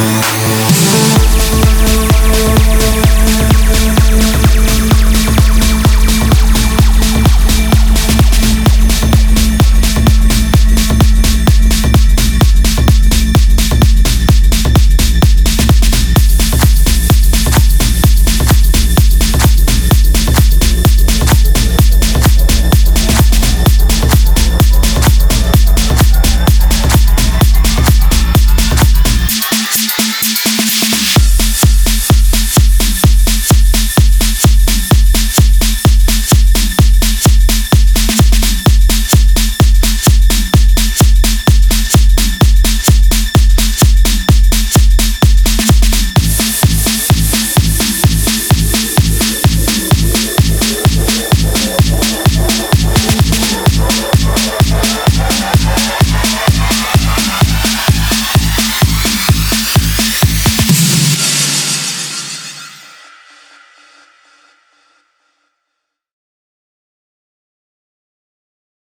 Música